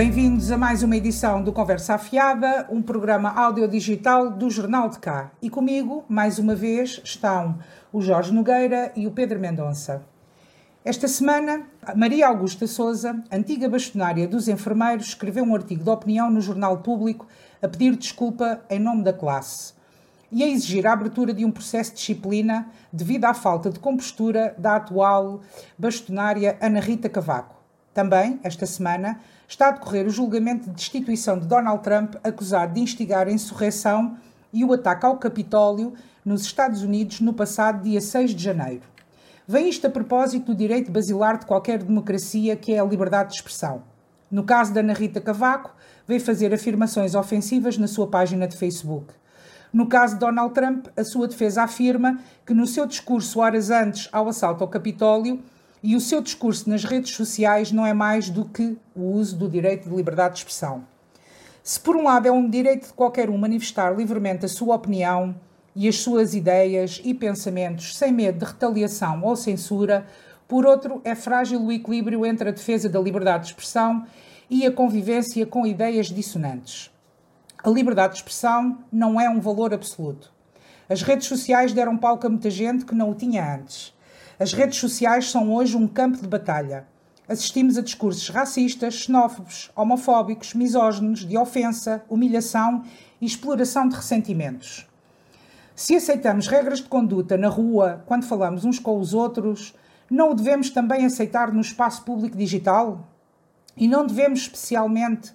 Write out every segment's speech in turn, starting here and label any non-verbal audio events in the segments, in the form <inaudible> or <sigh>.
Bem-vindos a mais uma edição do Conversa Afiada, um programa audiodigital do Jornal de Cá. E comigo, mais uma vez, estão o Jorge Nogueira e o Pedro Mendonça. Esta semana, Maria Augusta Souza, antiga bastonária dos enfermeiros, escreveu um artigo de opinião no Jornal Público a pedir desculpa em nome da classe e a exigir a abertura de um processo de disciplina devido à falta de compostura da atual bastonária Ana Rita Cavaco. Também, esta semana, está a decorrer o julgamento de destituição de Donald Trump, acusado de instigar a insurreição e o ataque ao Capitólio nos Estados Unidos no passado dia 6 de janeiro. Vem isto a propósito do direito basilar de qualquer democracia, que é a liberdade de expressão. No caso da Ana Rita Cavaco, veio fazer afirmações ofensivas na sua página de Facebook. No caso de Donald Trump, a sua defesa afirma que no seu discurso horas antes ao assalto ao Capitólio e o seu discurso nas redes sociais não é mais do que o uso do direito de liberdade de expressão. Se por um lado é um direito de qualquer um manifestar livremente a sua opinião, e as suas ideias e pensamentos sem medo de retaliação ou censura, por outro, é frágil o equilíbrio entre a defesa da liberdade de expressão e a convivência com ideias dissonantes. A liberdade de expressão não é um valor absoluto. As redes sociais deram palco a muita gente que não o tinha antes. As redes sociais são hoje um campo de batalha. Assistimos a discursos racistas, xenófobos, homofóbicos, misóginos, de ofensa, humilhação e exploração de ressentimentos. Se aceitamos regras de conduta na rua quando falamos uns com os outros, não o devemos também aceitar no espaço público digital? E não devemos especialmente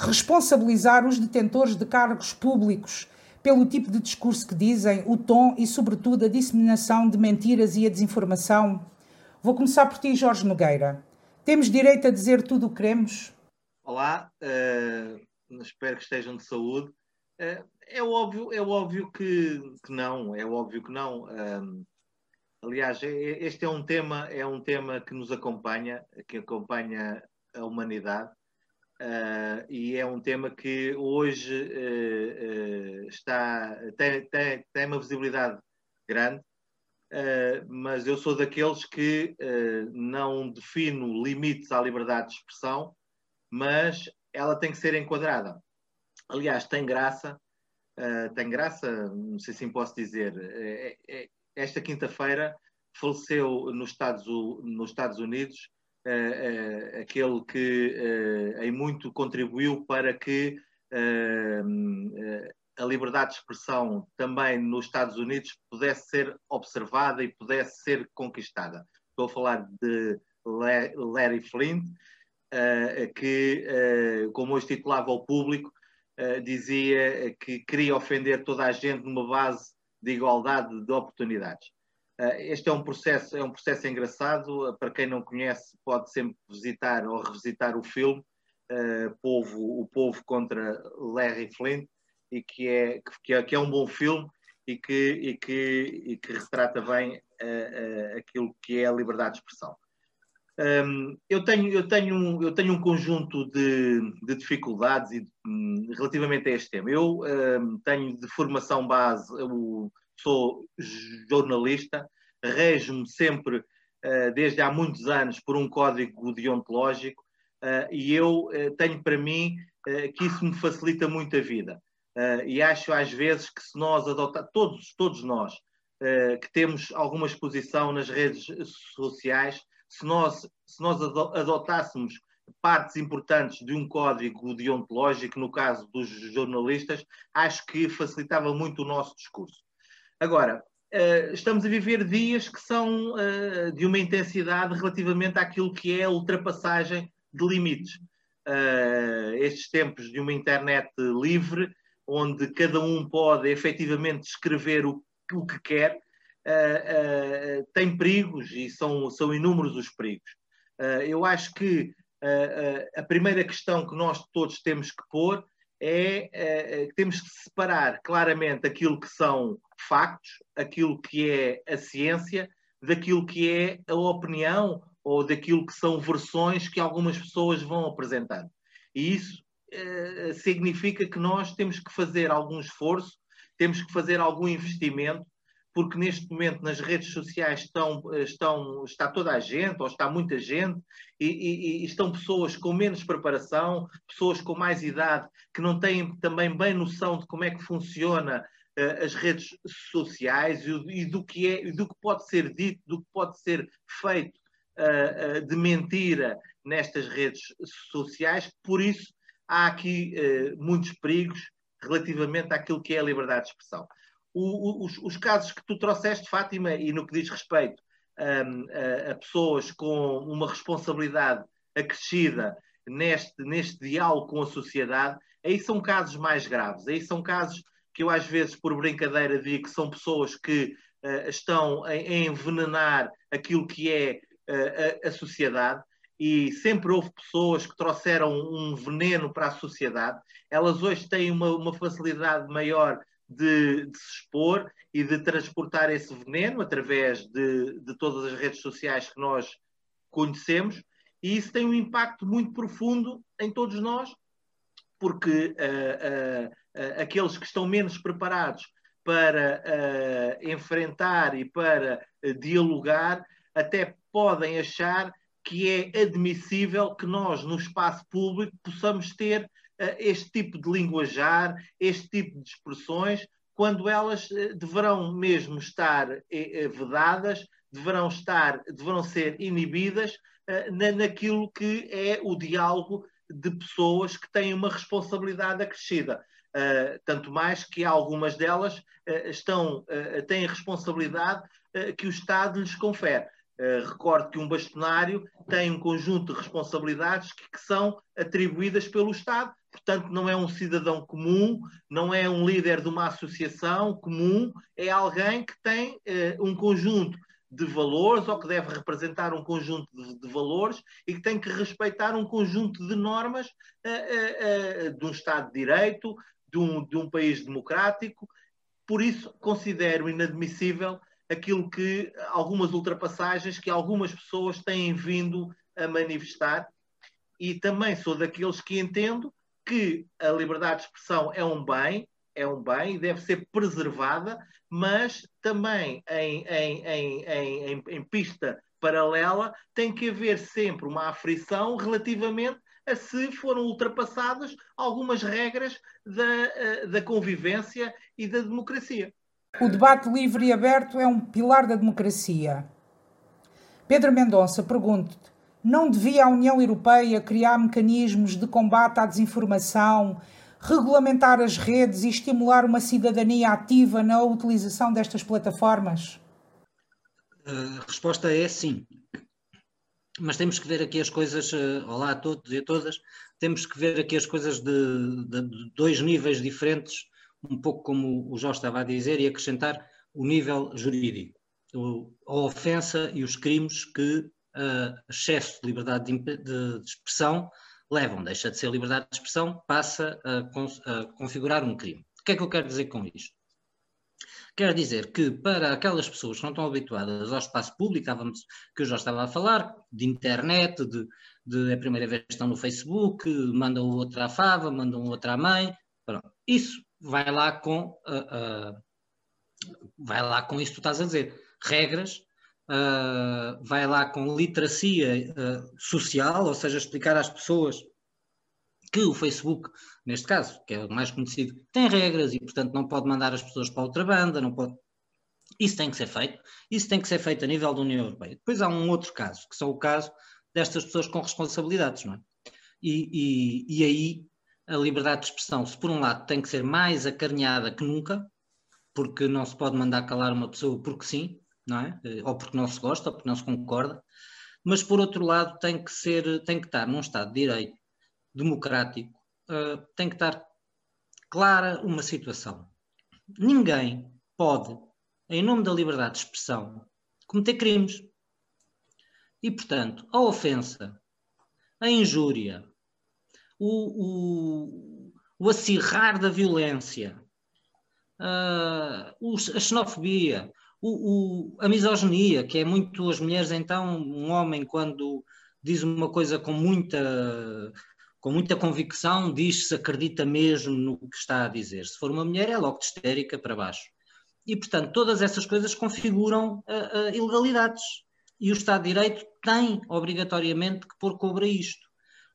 responsabilizar os detentores de cargos públicos pelo tipo de discurso que dizem, o tom e, sobretudo, a disseminação de mentiras e a desinformação? Vou começar por ti, Jorge Nogueira. Temos direito a dizer tudo o que queremos? Olá, uh, espero que estejam de saúde. Uh, é óbvio, é óbvio que, que não, é óbvio que não. Um, aliás, é, é, este é um tema, é um tema que nos acompanha, que acompanha a humanidade. Uh, e é um tema que hoje uh, uh, está, tem, tem, tem uma visibilidade grande, mas eu sou daqueles que não defino limites à liberdade de expressão, mas ela tem que ser enquadrada. Aliás, tem graça tem graça, não sei se posso dizer. É, é, esta quinta-feira faleceu nos Estados, nos Estados Unidos aquele que em muito contribuiu para que a liberdade de expressão também nos Estados Unidos pudesse ser observada e pudesse ser conquistada. Estou a falar de Larry Flint, que, como hoje titulava ao público, eh, dizia que queria ofender toda a gente numa base de igualdade de oportunidades. Uh, este é um processo é um processo engraçado. Uh, para quem não conhece, pode sempre visitar ou revisitar o filme Povo, O Povo contra Larry Flint, e que é, que é, que é um bom filme e que, e que, e que retrata bem aquilo que é a liberdade de expressão. Um, eu, tenho, eu, tenho, eu tenho um conjunto de, de dificuldades e, um, relativamente a este tema. Eu um, tenho de formação base, eu sou jornalista, rejo-me sempre, uh, desde há muitos anos, por um código deontológico uh, e eu uh, tenho para mim que isso me facilita muito a vida. e acho às vezes que se nós adotar, todos, todos nós, que temos alguma exposição nas redes sociais, se nós, se nós adotássemos partes importantes de um código deontológico, no caso dos jornalistas, acho que facilitava muito o nosso discurso. Agora, eh, estamos a viver dias que são eh, de uma intensidade relativamente àquilo que é a ultrapassagem de limites. Eh, estes tempos de uma internet livre, onde cada um pode efetivamente escrever o, o que quer, uh, uh, tem perigos e são, são inúmeros os perigos. Uh, eu acho que a primeira questão que nós todos temos que pôr é que temos que separar claramente aquilo que são factos, aquilo que é a ciência, daquilo que é a opinião ou daquilo que são versões que algumas pessoas vão apresentando. E isso significa que nós temos que fazer algum esforço, temos que fazer algum investimento porque neste momento nas redes sociais estão, estão, está toda a gente, ou está muita gente, e, e, e, estão pessoas com menos preparação, pessoas com mais idade, que não têm também bem noção de como é que funciona uh, as redes sociais e, e, do que é, do que pode ser dito, do que pode ser feito uh, uh, de mentira nestas redes sociais. Por isso, há aqui muitos perigos relativamente àquilo que é a liberdade de expressão o, os, os, casos que tu trouxeste, Fátima, e no que diz respeito um, a, a, pessoas com uma responsabilidade acrescida neste, neste diálogo com a sociedade, aí são casos mais graves. Aí são casos que eu, às vezes, por brincadeira, digo que são pessoas que uh, estão a, a, envenenar aquilo que é uh, a, a sociedade e sempre houve pessoas que trouxeram um veneno para a sociedade. Elas hoje têm uma, uma facilidade maior de, de, se expor e de transportar esse veneno através de, de todas as redes sociais que nós conhecemos, e isso tem um impacto muito profundo em todos nós, porque uh, uh, uh, aqueles que estão menos preparados para enfrentar e para dialogar até podem achar que é admissível que nós, no espaço público, possamos ter este tipo de linguajar, este tipo de expressões, quando elas eh, deverão mesmo estar eh, eh, vedadas, deverão estar, deverão ser inibidas naquilo que é o diálogo de pessoas que têm uma responsabilidade acrescida. Uh, tanto mais que algumas delas uh, estão, uh, têm responsabilidade que o Estado lhes confere. recordo que um bastonário tem um conjunto de responsabilidades que, que são atribuídas pelo Estado portanto, não é um cidadão comum, não é um líder de uma associação comum, é alguém que tem uh, um conjunto de valores ou que deve representar um conjunto de, de valores e que tem que respeitar um conjunto de normas uh, uh, de um Estado de Direito, de um, de um país democrático. Por isso, considero inadmissível aquilo que algumas ultrapassagens que algumas pessoas têm vindo a manifestar e também sou daqueles que entendo que a liberdade de expressão é um bem, é um bem e deve ser preservada, mas também em, em, em, em, pista paralela tem que haver sempre uma aflição relativamente a se foram ultrapassadas algumas regras da, eh, da convivência e da democracia. O debate livre e aberto é um pilar da democracia. Pedro Mendonça pergunta não devia a União Europeia criar mecanismos de combate à desinformação, regulamentar as redes e estimular uma cidadania ativa na utilização destas plataformas? A resposta é sim. Mas temos que ver aqui as coisas, eh, olá a todos e a todas, temos que ver aqui as coisas de, de dois níveis diferentes, um pouco como o Jorge estava a dizer, e acrescentar o nível jurídico, a ofensa e os crimes que excesso de liberdade de, de, de, expressão levam, deixa de ser liberdade de expressão, passa a, a configurar um crime. O que é que eu quero dizer com isto? Quer dizer que para aquelas pessoas que não estão habituadas ao espaço público, que eu já estava a falar, de internet, de, de é a primeira vez que estão no Facebook, mandam outra à fava, mandam outra à mãe, pronto. isso vai lá com uh, uh, vai lá com isso que tu estás a dizer. Regras uh, vai lá com literacia uh, social, ou seja, explicar às pessoas que o Facebook, neste caso, que é o mais conhecido, tem regras e, portanto, não pode mandar as pessoas para outra banda, não pode. Isso tem que ser feito. Isso tem que ser feito a nível da União Europeia. Depois há um outro caso, que são o caso destas pessoas com responsabilidades, não é? E, e, e aí a liberdade de expressão, se por um lado tem que ser mais acarinhada que nunca, porque não se pode mandar calar uma pessoa porque sim, não é? Eh, ou porque não se gosta, ou porque não se concorda, mas por outro lado tem que ser, tem que estar num Estado de Direito democrático, uh, tem que estar clara uma situação. Ninguém pode, em nome da liberdade de expressão, cometer crimes. E, portanto, a ofensa, a injúria, o, o, o acirrar da violência, uh, a xenofobia, o, o, a misoginia, que é muito as mulheres, então, um homem quando diz uma coisa com muita, com muita convicção, diz se acredita mesmo no que está a dizer. Se for uma mulher, é logo de histérica para baixo. E, portanto, todas essas coisas configuram uh, uh, ilegalidades. E o Estado de Direito tem, obrigatoriamente, que pôr cobre a isto.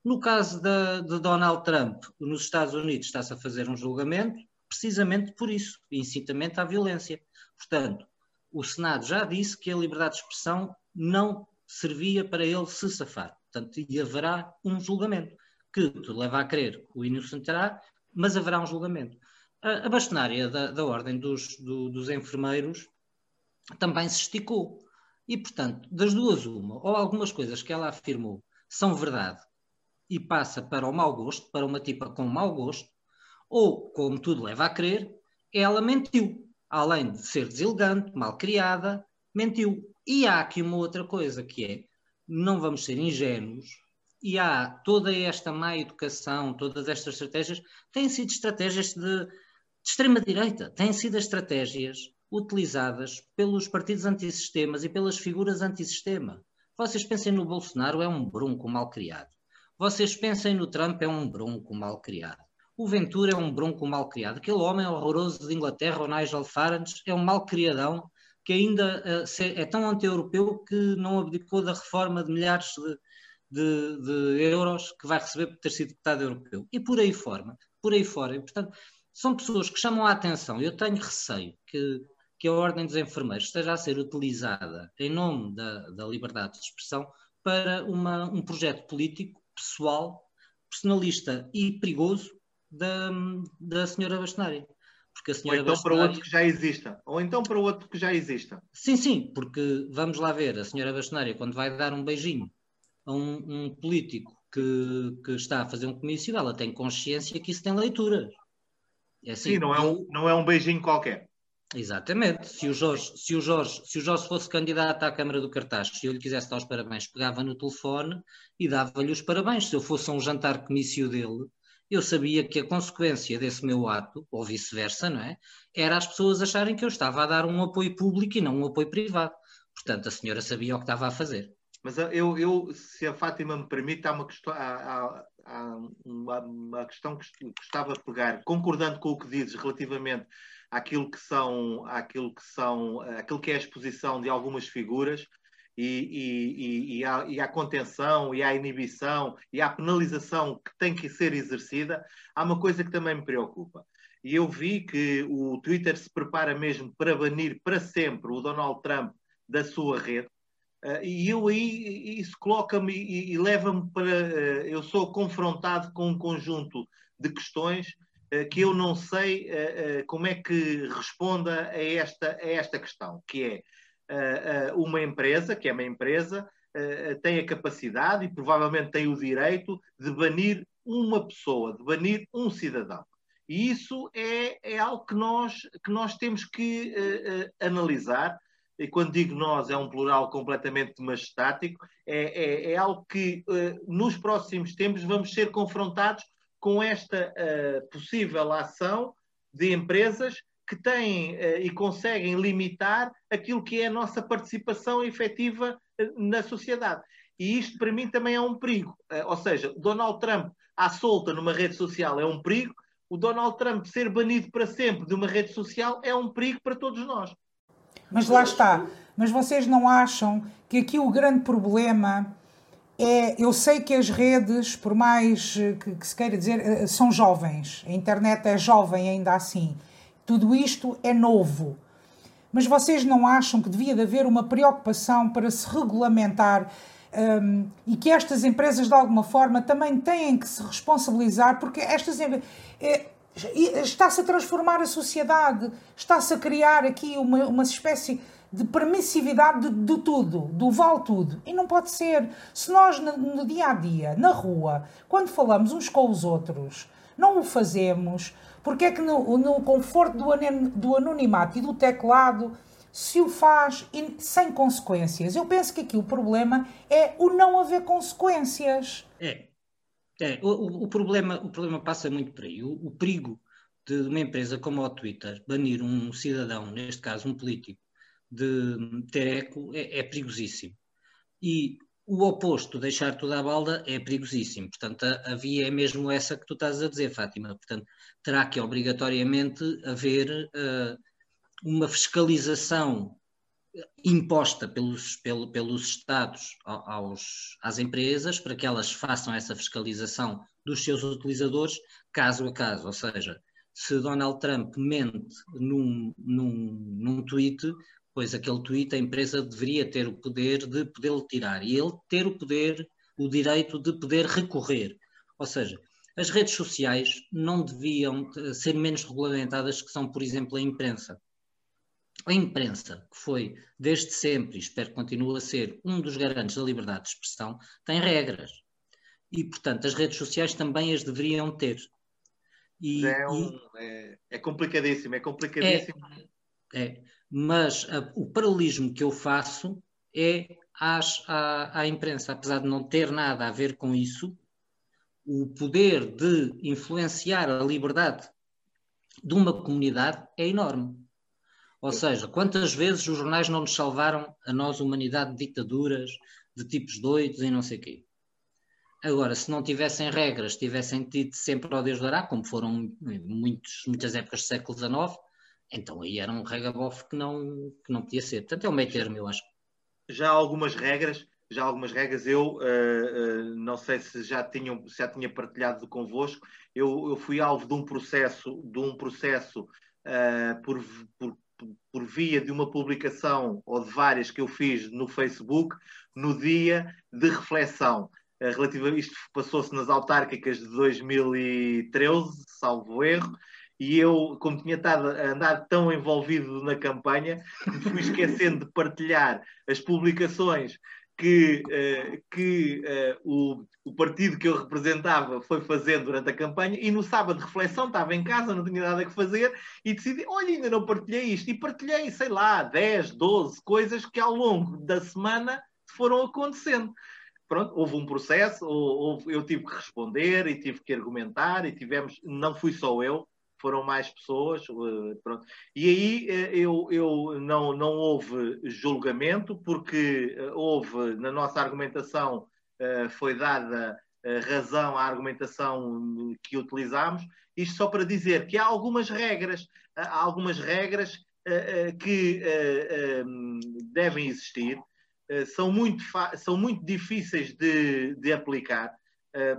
No caso de, Donald Trump, nos Estados Unidos, está-se a fazer um julgamento precisamente por isso, incitamento à violência. Portanto, o Senado já disse que a liberdade de expressão não servia para ele se safar. Portanto, e haverá um julgamento, que tu leva a crer o inocentará, mas haverá um julgamento. A, a bastonária da, da Ordem dos, do, dos Enfermeiros também se esticou. E, portanto, das duas, uma, ou algumas coisas que ela afirmou são verdade e passa para o mau gosto, para uma tipa com mau gosto, ou, como tudo leva a crer, ela mentiu. Além de ser deselegante, mal criada, mentiu. E há aqui uma outra coisa que é, não vamos ser ingênuos, e há toda esta má educação, todas estas estratégias, têm sido estratégias de, de extrema-direita, têm sido estratégias utilizadas pelos partidos antissistemas e pelas figuras antissistema. Vocês pensem no Bolsonaro, é um bronco mal criado. Vocês pensem no Trump, é um bronco mal criado. O Ventura é um bronco mal criado. Aquele homem horroroso de Inglaterra, o Nigel Farage, é um mal criadão que ainda uh, é tão anti-europeu que não abdicou da reforma de milhares de, de, de, euros que vai receber por ter sido deputado europeu. E por aí fora. Por aí fora. E, portanto, são pessoas que chamam a atenção. Eu tenho receio que, que a Ordem dos Enfermeiros esteja a ser utilizada em nome da, da liberdade de expressão para uma, um projeto político pessoal, personalista e perigoso da, da senhora Bastonária. Porque a senhora Ou então Bastonária... para outro que já exista. Ou então para outro que já exista. Sim, sim, porque vamos lá ver, a senhora Bastonária, quando vai dar um beijinho a um, um político que, que, está a fazer um comício, ela tem consciência que isso tem leituras. É assim, sim, não é, um, não é um beijinho qualquer. Exatamente. Se o, Jorge, se, o Jorge, se o Jorge fosse candidato à Câmara do Cartaz, se eu lhe quisesse dar os parabéns, pegava no telefone e dava-lhe os parabéns. Se eu fosse a um jantar comício dele, eu sabia que a consequência desse meu ato, ou vice-versa, não é? Era as pessoas acharem que eu estava a dar um apoio público e não um apoio privado. Portanto, a senhora sabia o que estava a fazer. Mas eu, eu se a Fátima me permite, há uma questão, há, há uma, uma, questão que gostava de pegar, concordando com o que dizes relativamente àquilo que são, àquilo que são, aquilo que é a exposição de algumas figuras e, e, e, à, e à contenção e à inibição e à penalização que tem que ser exercida, há uma coisa que também me preocupa. E eu vi que o Twitter se prepara mesmo para banir para sempre o Donald Trump da sua rede. Uh, e eu aí, isso coloca-me e, e leva-me para. Uh, eu sou confrontado com um conjunto de questões uh, que eu não sei como é que responda a esta, a esta questão, que é uma empresa, que é uma empresa, tem a capacidade e provavelmente tem o direito de banir uma pessoa, de banir um cidadão. E isso é, é algo que nós, que nós temos que uh, uh, analisar. E quando digo nós, é um plural completamente majestático. É, é, é algo que uh, nos próximos tempos vamos ser confrontados com esta possível ação de empresas que têm uh, e conseguem limitar aquilo que é a nossa participação efetiva uh, na sociedade. E isto, para mim, também é um perigo. Uh, ou seja, Donald Trump à solta numa rede social é um perigo, o Donald Trump ser banido para sempre de uma rede social é um perigo para todos nós. Mas lá está. Mas vocês não acham que aqui o grande problema é. Eu sei que as redes, por mais que, que se queira dizer, são jovens. A internet é jovem ainda assim tudo isto é novo. Mas vocês não acham que devia de haver uma preocupação para se regulamentar um, e que estas empresas, de alguma forma, também têm que se responsabilizar, porque estas é, está-se a transformar a sociedade, está-se a criar aqui uma, uma espécie de permissividade de, de, tudo, do vale tudo. E não pode ser. Se nós, no, no dia a dia, na rua, quando falamos uns com os outros, não o fazemos porque é que no, no conforto do, do anonimato e do teclado se o faz sem consequências? Eu penso que aqui o problema é o não haver consequências. É. é. O, o, problema, o problema passa muito por aí. O, o perigo de uma empresa como o Twitter banir um cidadão, neste caso um político, de ter eco é, é perigosíssimo. E o oposto, deixar tudo à balda, é perigosíssimo. Portanto, a, via é mesmo essa que tu estás a dizer, Fátima. Portanto, terá que obrigatoriamente haver uh, uma fiscalização imposta pelos, pelo, pelos Estados aos, às empresas para que elas façam essa fiscalização dos seus utilizadores caso a caso. Ou seja, se Donald Trump mente num, num, num tweet, pois aquele tweet a empresa deveria ter o poder de poder tirar e ele ter o poder, o direito de poder recorrer. Ou seja, as redes sociais não deviam ser menos regulamentadas que são, por exemplo, a imprensa. A imprensa, que foi desde sempre, e espero que continue a ser, um dos garantes da liberdade de expressão, tem regras. E, portanto, as redes sociais também as deveriam ter. E, é, um, e, é, é, complicadíssimo, é complicadíssimo. É, é mas a, o paralelismo que eu faço é às, à, à imprensa, apesar de não ter nada a ver com isso, o poder de influenciar a liberdade de uma comunidade é enorme. Ou seja, quantas vezes os jornais não nos salvaram a nós, humanidade, de ditaduras, de tipos doidos e não sei o quê. Agora, se não tivessem regras, tivessem tido sempre ao Deus dará, como foram muitos, muitas épocas do século XIX, então aí era um regabof que não, que não podia ser. Portanto, é o meio termo, eu acho. Já há algumas regras, já há algumas regras, eu uh, uh, não sei se já, tinham, já tinha partilhado convosco, eu, eu fui alvo de um processo, de um processo uh, por, por, por via de uma publicação ou de várias que eu fiz no Facebook no dia de reflexão. Relativa, isto passou-se nas autárquicas de 2013, salvo erro, e eu, como tinha estado a andar tão envolvido na campanha, me fui esquecendo de partilhar as publicações que, uh, que uh, o, o partido que eu representava foi fazendo durante a campanha e no sábado de reflexão estava em casa, não tinha nada que fazer e decidi, olha, ainda não partilhei isto. E partilhei, sei lá, 10, 12 coisas que ao longo da semana foram acontecendo. Pronto, houve um processo, houve, eu tive que responder e tive que argumentar e tivemos, não fui só eu, foram mais pessoas. Eh, pronto. E aí eh, eu, eu não, não houve julgamento, porque eh, houve, na nossa argumentação, foi dada razão à argumentação que utilizámos. Isto só para dizer que há algumas regras, há algumas regras que devem existir, são muito, são muito difíceis de, de aplicar,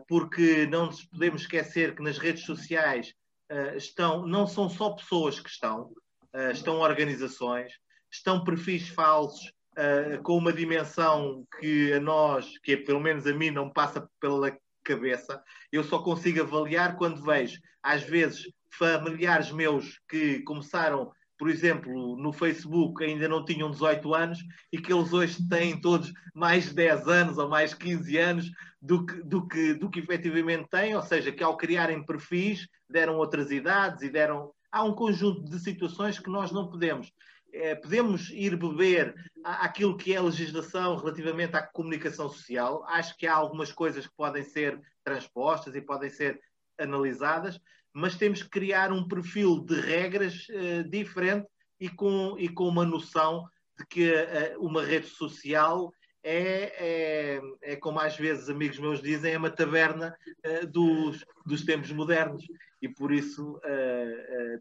porque não nos podemos esquecer que nas redes sociais uh, estão, não são só pessoas que estão, uh, estão organizações, estão perfis falsos uh, com uma dimensão que a nós, que é, pelo menos a mim, não passa pela cabeça. Eu só consigo avaliar quando vejo, às vezes, familiares meus que começaram por exemplo, no Facebook ainda não tinham 18 anos e que eles hoje têm todos mais de 10 anos ou mais 15 anos do que, do que, do que efetivamente têm, ou seja, que ao criarem perfis deram outras idades e deram. Há um conjunto de situações que nós não podemos. É, podemos ir beber aquilo que é a legislação relativamente à comunicação social. Acho que há algumas coisas que podem ser transpostas e podem ser analisadas, mas temos que criar um perfil de regras uh, diferente e com, e com uma noção de que uh, uma rede social é, é, é, como às vezes amigos meus dizem, é uma taberna uh, dos, dos tempos modernos. E por isso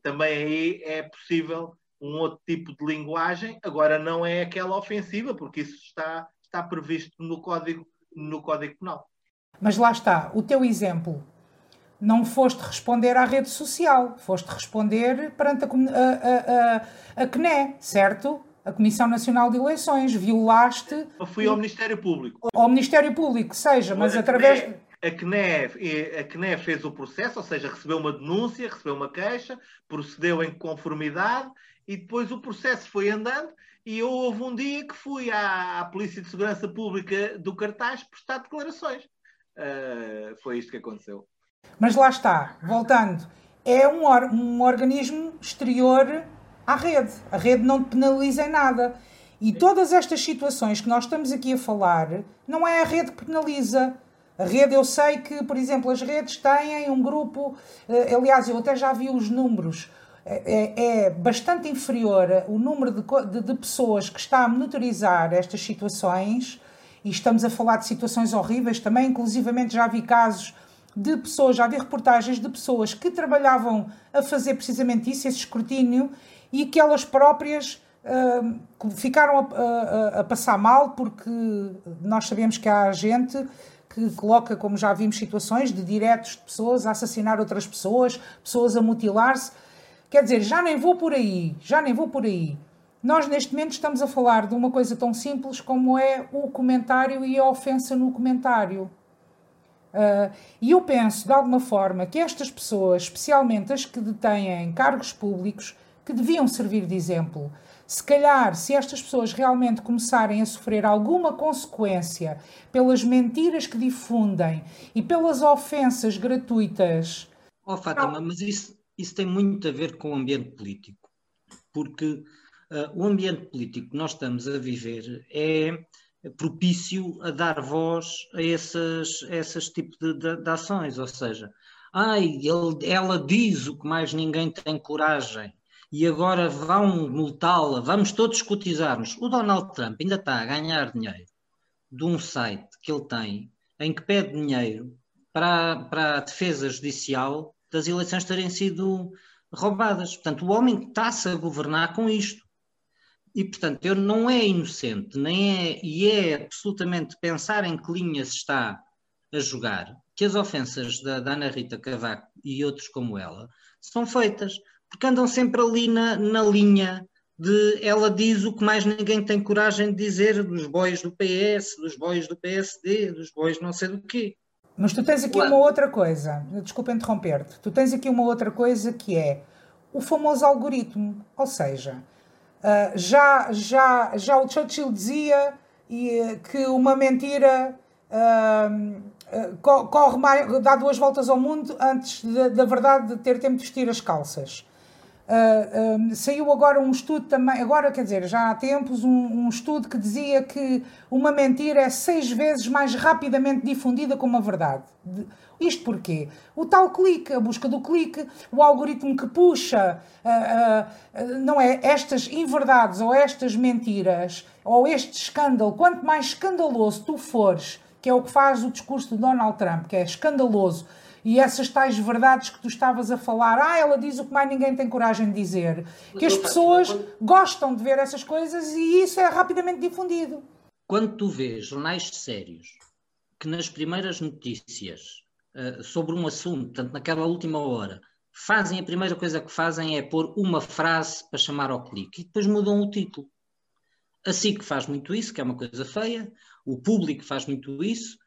também aí é possível um outro tipo de linguagem, agora não é aquela ofensiva, porque isso está, está previsto no Código, no Código Penal. Mas lá está, o teu exemplo não foste responder à rede social, foste responder perante a, a, a, a CNE, certo? A Comissão Nacional de Eleições, violaste. Eu fui ao Ministério Público. Ao Ministério Público, seja, mas a através. CNE, a CNE, a CNE fez o processo, ou seja, recebeu uma denúncia, recebeu uma queixa, procedeu em conformidade e depois o processo foi andando. E eu houve um dia que fui à, à Polícia de Segurança Pública do Cartaz prestar declarações. Uh, foi isto que aconteceu. Mas lá está, voltando, é um, or um organismo exterior à rede. A rede não te penaliza em nada. E todas estas situações que nós estamos aqui a falar, não é a rede que penaliza. A rede, eu sei que, por exemplo, as redes têm um grupo, eh, aliás, eu até já vi os números, é, é, é bastante inferior o número de, de, de, pessoas que está a monitorizar estas situações, e estamos a falar de situações horríveis também, inclusivamente já vi casos de pessoas, já vi reportagens de pessoas que trabalhavam a fazer precisamente isso, esse escrutínio, e que elas próprias uh, ficaram a, a, a, passar mal porque nós sabemos que há gente que coloca, como já vimos, situações de diretos de pessoas a assassinar outras pessoas, pessoas a mutilar-se. Quer dizer, já nem vou por aí, já nem vou por aí. Nós, neste momento, estamos a falar de uma coisa tão simples como é o comentário e a ofensa no comentário. Uh, e eu penso, de alguma forma, que estas pessoas, especialmente as que detêm cargos públicos, que deviam servir de exemplo. Se calhar, se estas pessoas realmente começarem a sofrer alguma consequência pelas mentiras que difundem e pelas ofensas gratuitas. Oh, Fátima, mas isso, isso tem muito a ver com o ambiente político. Porque uh, o ambiente político que nós estamos a viver é propício a dar voz a esses, a esses tipos de, de, de ações, ou seja, ai, ele, ela diz o que mais ninguém tem coragem e agora vão multá-la, vamos todos cotizar-nos. O Donald Trump ainda está a ganhar dinheiro de um site que ele tem em que pede dinheiro para, para a defesa judicial das eleições terem sido roubadas. Portanto, o homem está-se a governar com isto. E, portanto, ele não é inocente, nem é, e é absolutamente pensar em que linha se está a jogar, que as ofensas da, da Ana Rita Cavaco e outros como ela são feitas, porque andam sempre ali na, na linha de ela diz o que mais ninguém tem coragem de dizer dos bois do PS, dos bois do PSD, dos bois não sei do quê. Mas tu tens aqui uma outra coisa, desculpa interromper-te, tu tens aqui uma outra coisa que é o famoso algoritmo, ou seja, Uh, já, já, já o Churchill dizia e, que uma mentira uh, corre mais, dá duas voltas ao mundo antes da verdade de ter tempo de vestir as calças. Uh, saiu agora um estudo também, agora quer dizer, já há tempos, um, um, estudo que dizia que uma mentira é seis vezes mais rapidamente difundida como a verdade. De, isto porquê? O tal clique, a busca do clique, o algoritmo que puxa, uh, uh, não é? Estas inverdades ou estas mentiras ou este escândalo, quanto mais escandaloso tu fores, que é o que faz o discurso de Donald Trump, que é escandaloso e essas tais verdades que tu estavas a falar, ah, ela diz o que mais ninguém tem coragem de dizer, que as pessoas gostam de ver essas coisas e isso é rapidamente difundido. Quando tu vês jornais sérios que nas primeiras notícias uh, sobre um assunto, portanto, naquela última hora, fazem a primeira coisa que fazem é pôr uma frase para chamar ao clique e depois mudam o título. Assim que faz muito isso, que é uma coisa feia, o público faz muito isso,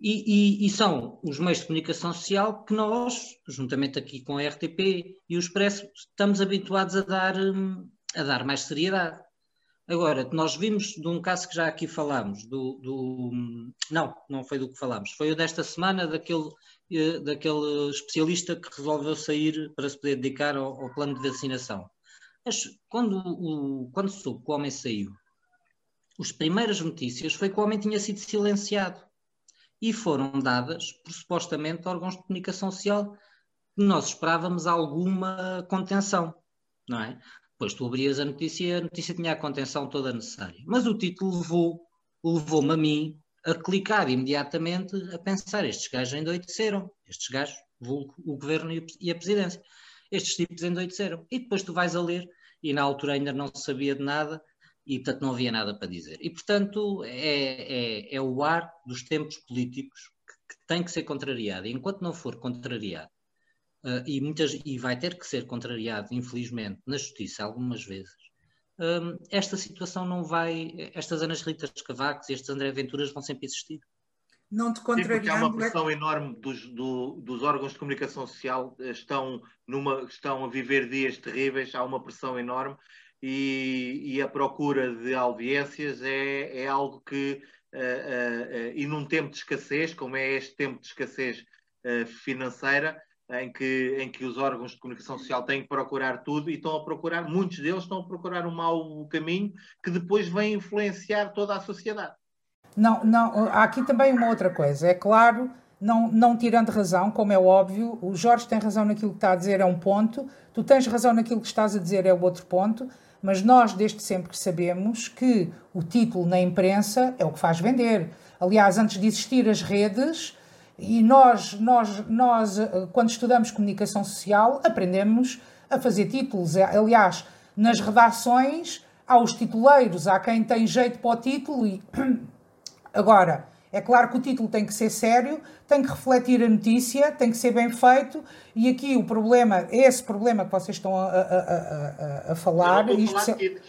e, e, e, são os meios de comunicação social que nós, juntamente aqui com a RTP e o Expresso, estamos habituados a dar, hum, a dar mais seriedade. Agora, nós vimos de um caso que já aqui falámos, do, do hum, não, não foi do que falámos, foi o desta semana daquele, eh, daquele especialista que resolveu sair para se poder dedicar ao, ao plano de vacinação. Mas quando, o, quando soube que o homem saiu, as primeiras notícias foi que o homem tinha sido silenciado e foram dadas por supostamente órgãos de comunicação social que nós esperávamos alguma contenção, não é? Depois tu abrias a notícia e a notícia tinha a contenção toda necessária. Mas o título levou, levou-me a mim a clicar imediatamente a pensar, estes gajos endoideceram, estes gajos, vulgo o governo e a presidência, estes tipos endoideceram. E depois tu vais a ler, e na altura ainda não sabia de nada, e portanto não havia nada para dizer. E portanto é, é, é o ar dos tempos políticos que, que, tem que ser contrariado. E enquanto não for contrariado, uh, e, muitas, e vai ter que ser contrariado, infelizmente, na justiça algumas vezes, um, esta situação não vai, estas Anas Ritas Cavacos e estes André Venturas vão sempre existir. Não te contrariando. Sim, porque há uma pressão enorme dos, do, dos órgãos de comunicação social, estão, numa, estão a viver dias terríveis, há uma pressão enorme e, e a procura de audiências é, é algo que, uh, uh, e num tempo de escassez, como é este tempo de escassez financeira, em que, em que os órgãos de comunicação social têm que procurar tudo e estão a procurar, muitos deles estão a procurar um mau caminho que depois vem influenciar toda a sociedade. Não, não, há aqui também uma outra coisa. É claro, não, não tirando razão, como é óbvio, o Jorge tem razão naquilo que está a dizer, é um ponto, tu tens razão naquilo que estás a dizer, é o outro ponto mas nós desde sempre sabemos que o título na imprensa é o que faz vender. Aliás, antes de existir as redes, e nós, nós, nós quando estudamos comunicação social, aprendemos a fazer títulos. Aliás, nas redações, há os tituleiros, há quem tem jeito para o título e. <clears throat> Agora, é claro que o título tem que ser sério, tem que refletir a notícia, tem que ser bem feito, e aqui o problema, esse problema que vocês estão a, a, a, a falar. Eu não isto falar se-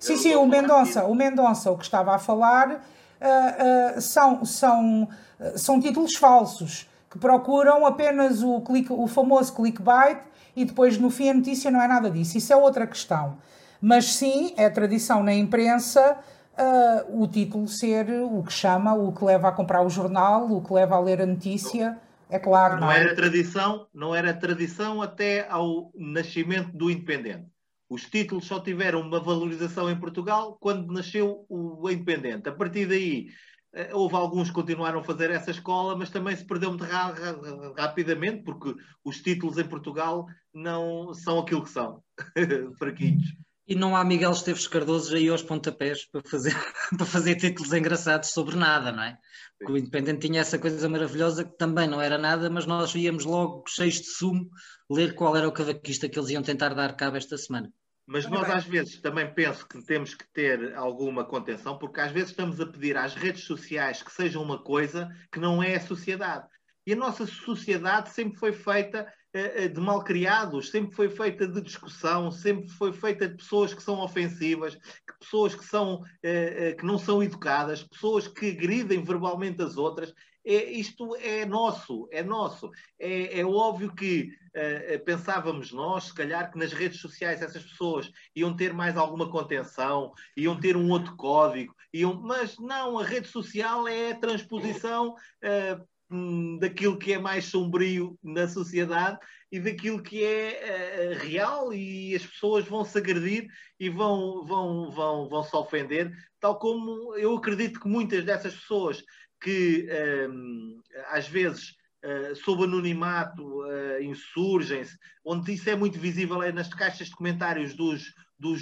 Sim, sim, o Mendonça, o Mendonça, o que estava a falar, ah, ah, são, são, são títulos falsos que procuram apenas o, click, o famoso clickbait e depois no fim a notícia não é nada disso. Isso é outra questão. Mas sim, é tradição na imprensa ah, o título ser o que chama, o que leva a comprar o jornal, o que leva a ler a notícia. É claro, Não não é? era tradição, não era tradição até ao nascimento do Independente. Os títulos só tiveram uma valorização em Portugal quando nasceu o Independente. A partir daí, eh, houve alguns que continuaram a fazer essa escola, mas também se perdeu muito ra- ra- rapidamente, porque os títulos em Portugal não são aquilo que são, <laughs> fraquinhos. E não há Miguel Esteves Cardoso aí aos pontapés para fazer, <laughs> para fazer títulos engraçados sobre nada, não é? Porque o Independente tinha essa coisa maravilhosa que também não era nada, mas nós íamos logo cheios de sumo ler qual era o cavaquista que eles iam tentar dar cabo esta semana. Mas nós às vezes também penso que temos que ter alguma contenção, porque às vezes estamos a pedir às redes sociais que sejam uma coisa que não é a sociedade. E a nossa sociedade sempre foi feita de malcriados, sempre foi feita de discussão, sempre foi feita de pessoas que são ofensivas, que pessoas que, são, eh, eh, que não são educadas, pessoas que agridem verbalmente as outras. É, isto é nosso, é nosso. É, é óbvio que eh, eh, pensávamos nós, se calhar, que nas redes sociais essas pessoas iam ter mais alguma contenção, iam ter um outro código, iam... mas não, a rede social é a transposição eh, hum, daquilo que é mais sombrio na sociedade e daquilo que é eh, real e as pessoas vão se agredir e vão, vão, vão, vão se ofender, tal como eu acredito que muitas dessas pessoas que hum, às vezes Uh, sob anonimato uh, insurgem-se, onde isso é muito visível é nas caixas de comentários dos, dos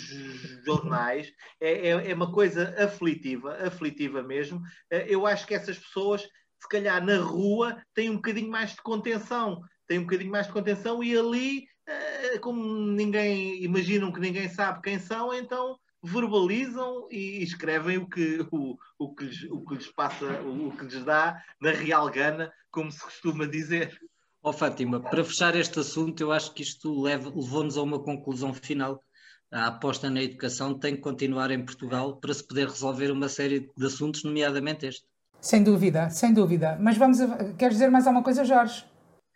jornais, é, é, é uma coisa aflitiva, aflitiva mesmo. Uh, eu acho que essas pessoas, se calhar na rua, têm um bocadinho mais de contenção, têm um bocadinho mais de contenção e ali, como ninguém imaginam que ninguém sabe quem são, então verbalizam e escrevem o que, o, o que, lhes, o que lhes passa, o que lhes dá na real gana, como se costuma dizer. Ó oh, Fátima, para fechar este assunto, eu acho que isto levou-nos a uma conclusão final. A aposta na educação tem que continuar em Portugal para se poder resolver uma série de assuntos, nomeadamente este. Sem dúvida, sem dúvida. Mas vamos. A... Queres dizer mais alguma coisa, Jorge?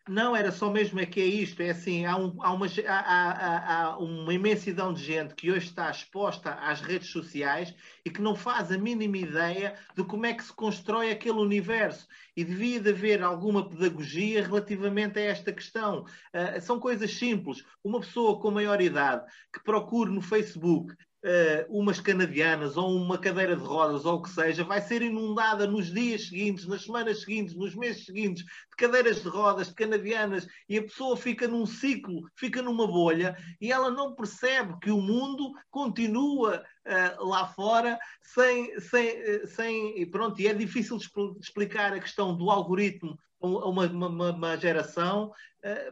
Não, era só mesmo é que é isto, é assim, há, um, há, uma, há, há, uma, imensidão de gente que hoje está exposta às redes sociais e que não faz a mínima ideia de como é que se constrói aquele universo. E devia de haver alguma pedagogia relativamente a esta questão. Uh, são coisas simples. Uma pessoa com maior idade que procure no Facebook Uh, umas canadianas ou uma cadeira de rodas ou o que seja, vai ser inundada nos dias seguintes, nas semanas seguintes, nos meses seguintes, de cadeiras de rodas, de canadianas, e a pessoa fica num ciclo, fica numa bolha, e ela não percebe que o mundo continua uh, lá fora sem, sem, sem. E pronto, e é difícil explicar a questão do algoritmo a uma, uma, uma, geração,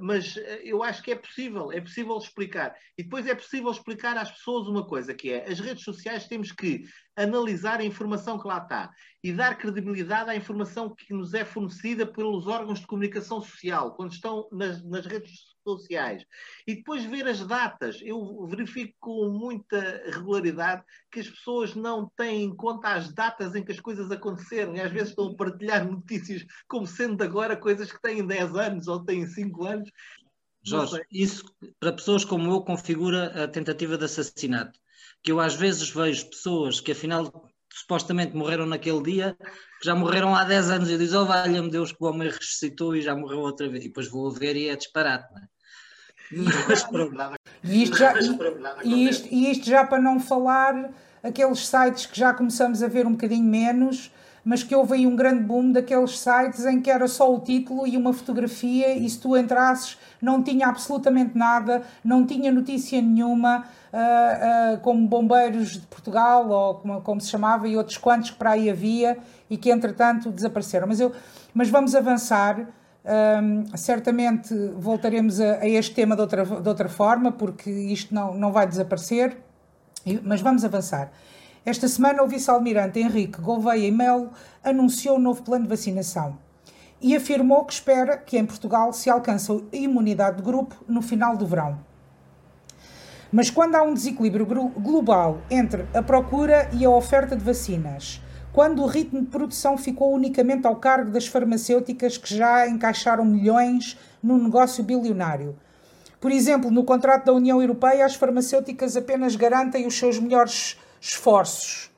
mas eu acho que é possível, é possível explicar. E depois é possível explicar às pessoas uma coisa, que é as redes sociais temos que analisar a informação que lá está e dar credibilidade à informação que nos é fornecida pelos órgãos de comunicação social, quando estão nas, nas redes sociais. E depois ver as datas. Eu verifico com muita regularidade que as pessoas não têm em conta as datas em que as coisas aconteceram e às vezes estão a partilhar <laughs> notícias como sendo agora coisas que têm 10 anos ou têm 5 anos. Jorge, isso para pessoas como eu configura a tentativa de assassinato. Que eu às vezes vejo pessoas que afinal supostamente morreram naquele dia, que já morreram há 10 anos e diz, oh valha-me Deus que o homem ressuscitou e já morreu outra vez. E depois vou ver e é disparate, não é? Mas, e, isto já, e, isto, e isto já para não falar aqueles sites que já começamos a ver um bocadinho menos, mas que houve aí um grande boom daqueles sites em que era só o título e uma fotografia e se tu entrasses não tinha absolutamente nada, não tinha notícia nenhuma, uh, uh, como Bombeiros de Portugal, ou como, como, se chamava, e outros quantos que para aí havia e que entretanto desapareceram. Mas, eu, mas vamos avançar. Certamente voltaremos a, a, este tema de outra, de outra forma, porque isto não, não vai desaparecer, mas vamos avançar. Esta semana, o vice-almirante Henrique Gouveia e Melo anunciou um novo plano de vacinação e afirmou que espera que em Portugal se alcance a imunidade de grupo no final do verão. Mas quando há um desequilíbrio global entre a procura e a oferta de vacinas, quando o ritmo de produção ficou unicamente ao cargo das farmacêuticas que já encaixaram milhões num negócio bilionário. Por exemplo, no contrato da União Europeia, as farmacêuticas apenas garantem os seus melhores esforços,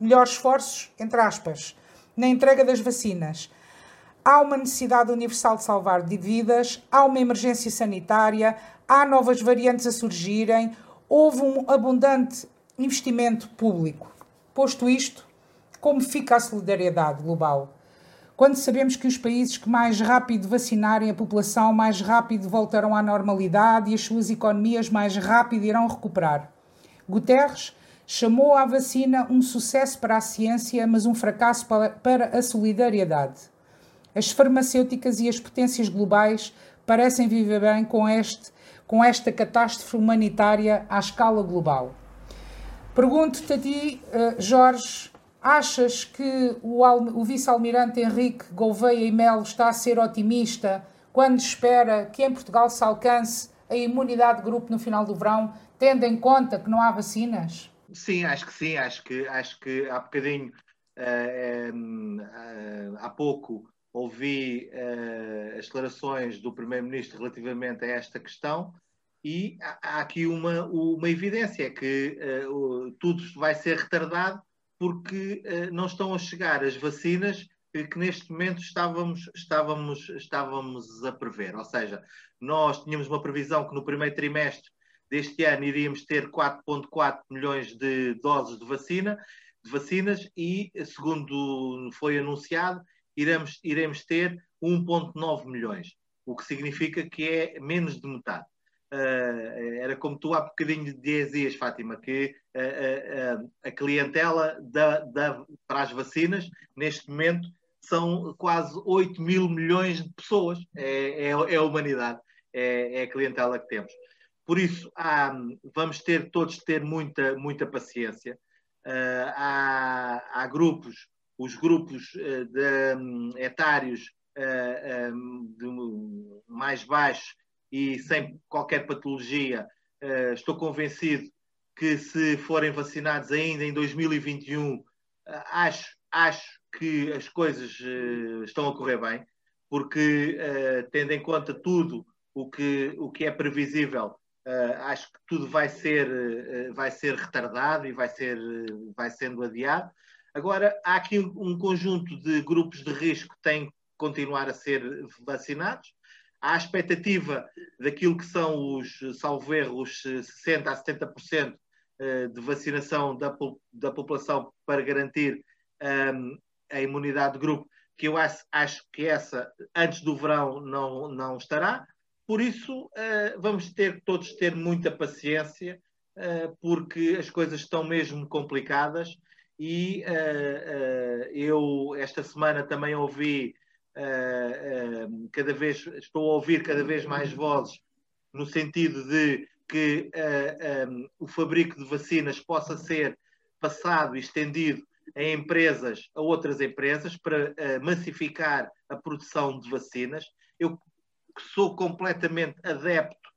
melhores esforços, entre aspas, na entrega das vacinas. Há uma necessidade universal de salvar vidas, há uma emergência sanitária, há novas variantes a surgirem, houve um abundante investimento público. Posto isto, como fica a solidariedade global? Quando sabemos que os países que mais rápido vacinarem a população, mais rápido voltarão à normalidade e as suas economias mais rápido irão recuperar. Guterres chamou a vacina um sucesso para a ciência, mas um fracasso para a solidariedade. As farmacêuticas e as potências globais parecem viver bem com este com esta catástrofe humanitária à escala global. Pergunto-te a ti, eh, Jorge, achas que o, o vice-almirante Henrique Gouveia e Melo está a ser otimista quando espera que em Portugal se alcance a imunidade de grupo no final do verão, tendo em conta que não há vacinas? Sim, acho que sim. Acho que, acho que há bocadinho, uh, uh, há pouco, ouvi uh, as declarações do Primeiro-Ministro relativamente a esta questão e há, há aqui uma, uma evidência, que uh, tudo vai ser retardado porque uh, não estão a chegar as vacinas que neste momento estávamos, estávamos, estávamos a prever. Ou seja, nós tínhamos uma previsão que no primeiro trimestre deste ano iríamos ter 4,4 milhões de doses de vacina, de vacinas e, segundo foi anunciado, iremos, iremos ter 1,9 milhões, o que significa que é menos de metade. Uh, era como tu há bocadinho dizias, Fátima, que uh, uh, a clientela da, da, para as vacinas, neste momento, são quase 8 mil milhões de pessoas. É, é, é a humanidade, é, é, a clientela que temos. Por isso, há, vamos ter todos ter muita, muita paciência. há, há grupos os grupos de, um, etários mais baixos e sem qualquer patologia, uh, estou convencido que se forem vacinados ainda em 2021, acho, acho que as coisas estão a correr bem, porque tendo em conta tudo o que, o que é previsível, acho que tudo vai ser, vai ser retardado e vai, ser, vai sendo adiado. Agora, há aqui um conjunto de grupos de risco que têm que continuar a ser vacinados. A expectativa daquilo que são os, salvo erro, os 60% a 70% eh, de vacinação da, da população para garantir um, ehm, a imunidade de grupo, que eu acho, acho, que essa, antes do verão, não, não estará. Por isso, uh, vamos ter todos ter muita paciência, uh, porque as coisas estão mesmo complicadas e uh, eu esta semana também ouvi uh, cada vez estou a ouvir cada vez mais vozes no sentido de que um, o fabrico de vacinas possa ser passado e estendido a empresas, a outras empresas, para massificar a produção de vacinas. Eu sou completamente adepto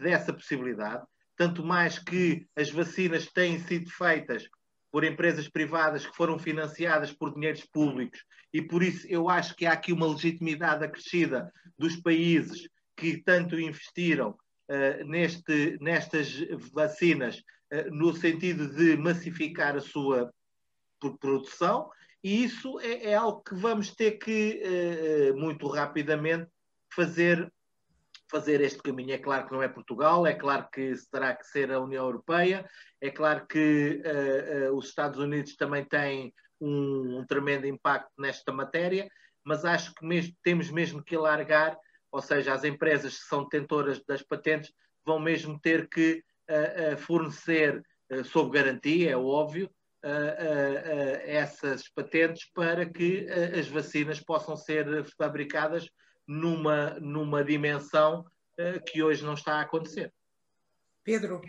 dessa possibilidade, tanto mais que as vacinas têm sido feitas por empresas privadas que foram financiadas por dinheiros públicos. E por isso eu acho que há aqui uma legitimidade acrescida dos países que tanto investiram uh, neste, nestas vacinas uh, no sentido de massificar a sua produção. E isso é, é algo que vamos ter que uh, muito rapidamente fazer fazer este caminho. É claro que não é Portugal, é claro que terá que ser a União Europeia, é claro que uh, uh, os Estados Unidos também têm um, um, tremendo impacto nesta matéria, mas acho que mesmo, temos mesmo que alargar, ou seja, as empresas que são detentoras das patentes vão mesmo ter que uh, fornecer, sob garantia, é óbvio, essas patentes para que as vacinas possam ser fabricadas numa, numa dimensão uh, que hoje não está a acontecer. Pedro.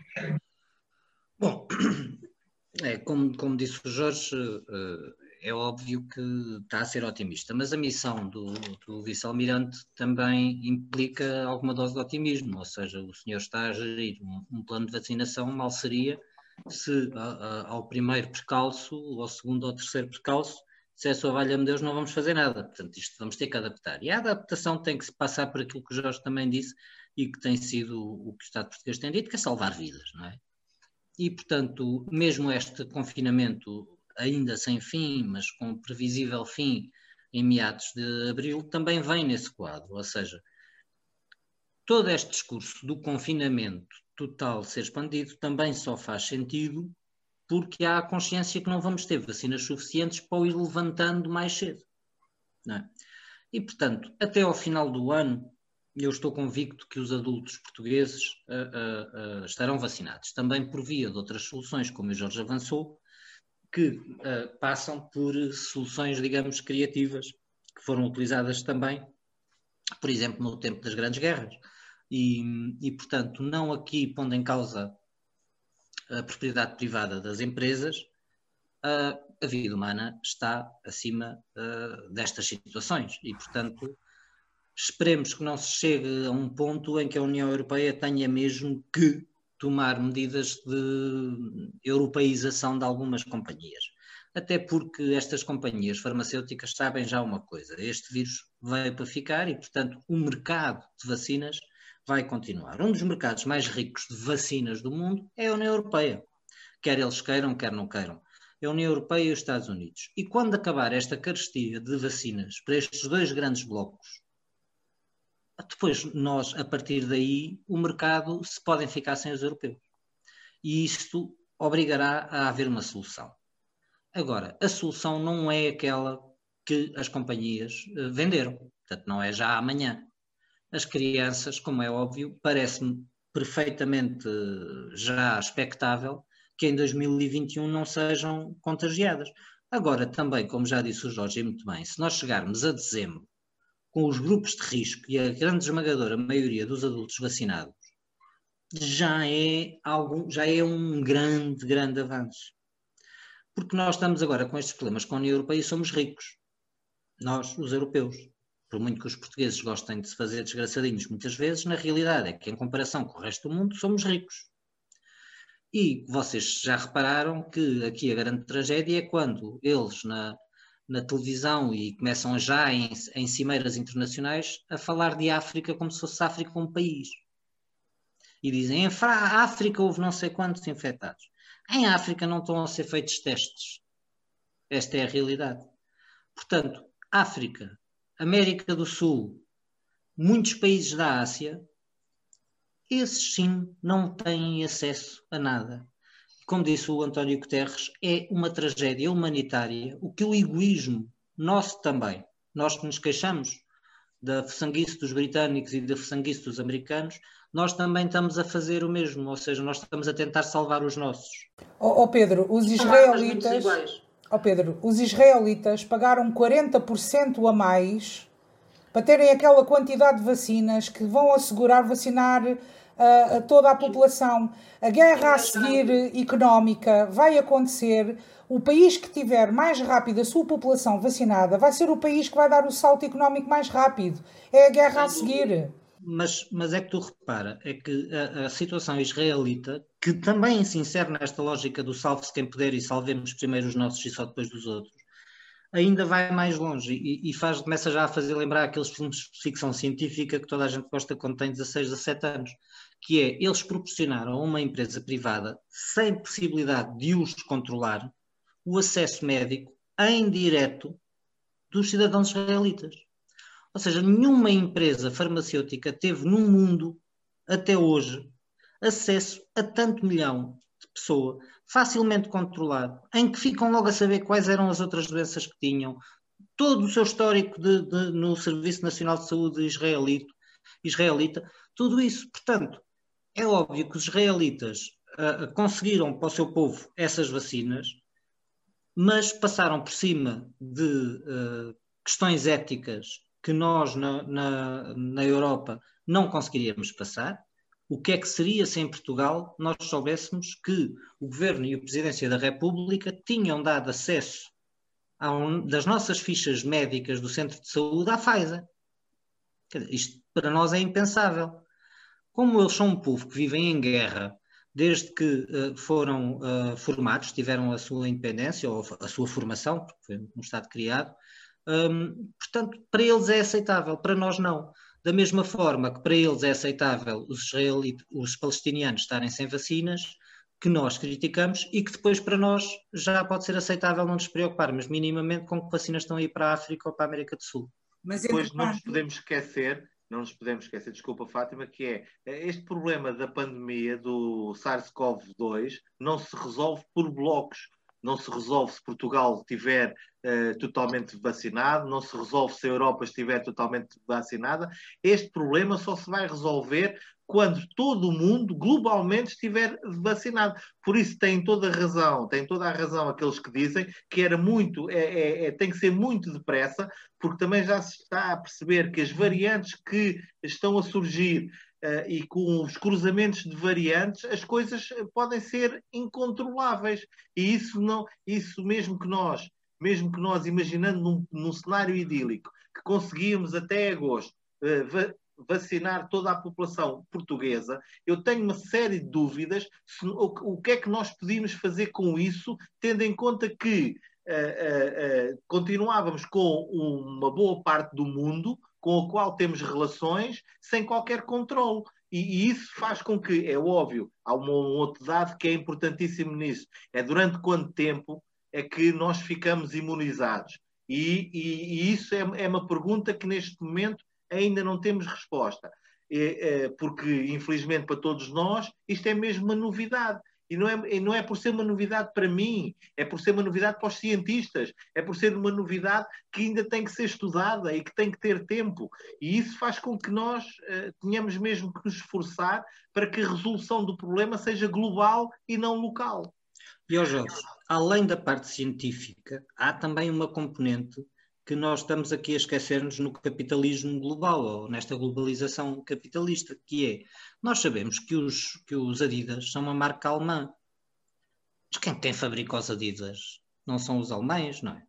Bom, <clears throat> é, como, como disse o Jorge, uh, é óbvio que está a ser otimista, mas a missão do, do vice-almirante também implica alguma dose de otimismo, ou seja, o senhor está a gerir um, um plano de vacinação, mal seria se a, a, ao primeiro percalço, ou ao segundo ou terceiro percalço, se é só valha-me Deus, não vamos fazer nada. Portanto, isto vamos ter que adaptar. E a adaptação tem que se passar por aquilo que o Jorge também disse e que tem sido o que o Estado português tem dito, que é salvar vidas, não é? E, portanto, mesmo este confinamento ainda sem fim, mas com previsível fim em meados de abril, também vem nesse quadro. Ou seja, todo este discurso do confinamento total ser expandido também só faz sentido porque há a consciência que não vamos ter vacinas suficientes para o ir levantando mais cedo. É? E, portanto, até ao final do ano, eu estou convicto que os adultos portugueses uh, uh, uh, estarão vacinados, também por via de outras soluções, como o Jorge avançou, que passam por soluções, digamos, criativas, que foram utilizadas também, por exemplo, no tempo das grandes guerras. E, e portanto, não aqui pondo em causa a propriedade privada das empresas, a, vida humana está acima destas situações e, portanto, esperemos que não se chegue a um ponto em que a União Europeia tenha mesmo que tomar medidas de europeização de algumas companhias. Até porque estas companhias farmacêuticas sabem já uma coisa: este vírus veio para ficar e, portanto, o mercado de vacinas vai continuar. Um dos mercados mais ricos de vacinas do mundo é a União Europeia. Quer eles queiram, quer não queiram. É a União Europeia e os Estados Unidos. E quando acabar esta carestia de vacinas para estes dois grandes blocos, depois nós, a partir daí, o mercado se podem ficar sem os europeus. E isto obrigará a haver uma solução. Agora, a solução não é aquela que as companhias eh, venderam. Portanto, não é já amanhã as crianças, como é óbvio, parece-me perfeitamente já expectável que em 2021 não sejam contagiadas. Agora, também, como já disse o Jorge muito bem, se nós chegarmos a dezembro com os grupos de risco e a grande esmagadora maioria dos adultos vacinados, já é, algo, já é um grande, grande avanço. Porque nós estamos agora com estes problemas com a União Europeia e somos ricos. Nós, os europeus por muito que os portugueses gostem de se fazer desgraçadinhos muitas vezes, na realidade é que, em comparação com o resto do mundo, somos ricos. E vocês já repararam que aqui a grande tragédia é quando eles, na, na televisão, e começam já em, em cimeiras internacionais, a falar de África como se fosse África um país. E dizem, em África houve não sei quantos infectados. Em África não estão a ser feitos testes. Esta é a realidade. Portanto, África América do Sul, muitos países da Ásia, esses sim não têm acesso a nada. Como disse o António Guterres, é uma tragédia humanitária, o que o egoísmo nosso também, nós que nos queixamos da sanguice dos britânicos e da sanguice dos americanos, nós também estamos a fazer o mesmo, ou seja, nós estamos a tentar salvar os nossos. Ó oh, oh Pedro, os israelitas oh Pedro, os israelitas pagaram 40% a mais para terem aquela quantidade de vacinas que vão assegurar vacinar uh, a toda a população. A guerra a seguir económica vai acontecer. O país que tiver mais rápido a sua população vacinada vai ser o país que vai dar o salto económico mais rápido. É a guerra a seguir. Mas, mas é que tu repara, é que a, a, situação israelita, que também se insere nesta lógica do salve-se quem puder e salvemos primeiro os nossos e só depois dos outros, ainda vai mais longe e, e faz, começa já a fazer lembrar aqueles filmes de ficção científica que toda a gente gosta quando tem 16, 17 anos, que é, eles proporcionaram a uma empresa privada, sem possibilidade de os controlar, o acesso médico em direto dos cidadãos israelitas. Ou seja, nenhuma empresa farmacêutica teve no mundo, até hoje, acesso a tanto milhão de pessoa, facilmente controlado, em que ficam logo a saber quais eram as outras doenças que tinham, todo o seu histórico de, de, no Serviço Nacional de Saúde israelito, israelita, tudo isso. Portanto, é óbvio que os israelitas uh, conseguiram para o seu povo essas vacinas, mas passaram por cima de uh, questões éticas que nós na, na, na Europa não conseguiríamos passar. O que é que seria se em Portugal nós soubéssemos que o Governo e a Presidência da República tinham dado acesso um, das nossas fichas médicas do centro de saúde à Pfizer? Isto para nós é impensável. Como eles são um povo que vivem em guerra desde que uh, foram uh, formados, tiveram a sua independência ou a sua formação, porque foi um Estado criado, um, portanto, para eles é aceitável, para nós não. Da mesma forma que para eles é aceitável os israelitas, os palestinianos estarem sem vacinas, que nós criticamos e que depois para nós já pode ser aceitável não nos preocuparmos minimamente com que vacinas estão aí para a África ou para a América do Sul. Mas depois não nos podemos esquecer, não nos podemos esquecer, desculpa Fátima, que é este problema da pandemia do SARS-CoV-2 não se resolve por blocos, não se resolve se Portugal estiver uh, totalmente vacinado, não se resolve se a Europa estiver totalmente vacinada. Este problema só se vai resolver quando todo o mundo globalmente estiver vacinado. Por isso tem toda a razão, tem toda a razão aqueles que dizem que era muito, é, é, é, tem que ser muito depressa, porque também já se está a perceber que as variantes que estão a surgir Uh, e com os cruzamentos de variantes, as coisas podem ser incontroláveis. E isso não, isso mesmo que nós, mesmo que nós imaginando num, num cenário idílico, que conseguíamos até agosto uh, vacinar toda a população portuguesa, eu tenho uma série de dúvidas se, o, o, que é que nós podíamos fazer com isso, tendo em conta que uh, continuávamos com uma boa parte do mundo com o qual temos relações sem qualquer controle. E, e, isso faz com que, é óbvio, há um, um outro dado que é importantíssimo nisso, é durante quanto tempo é que nós ficamos imunizados. E, e, e isso é, é, uma pergunta que neste momento ainda não temos resposta. É, é, porque, infelizmente, para todos nós, isto é mesmo uma novidade. E não é, e não é por ser uma novidade para mim, é por ser uma novidade para os cientistas, é por ser uma novidade que ainda tem que ser estudada e que tem que ter tempo. E isso faz com que nós uh, tenhamos mesmo que nos esforçar para que a resolução do problema seja global e não local. E, Jorge, além da parte científica, há também uma componente que nós estamos aqui a esquecer-nos no capitalismo global, ou nesta globalização capitalista, que é, nós sabemos que os, que os Adidas são uma marca alemã. Mas quem tem fabrica os Adidas não são os alemães, não é?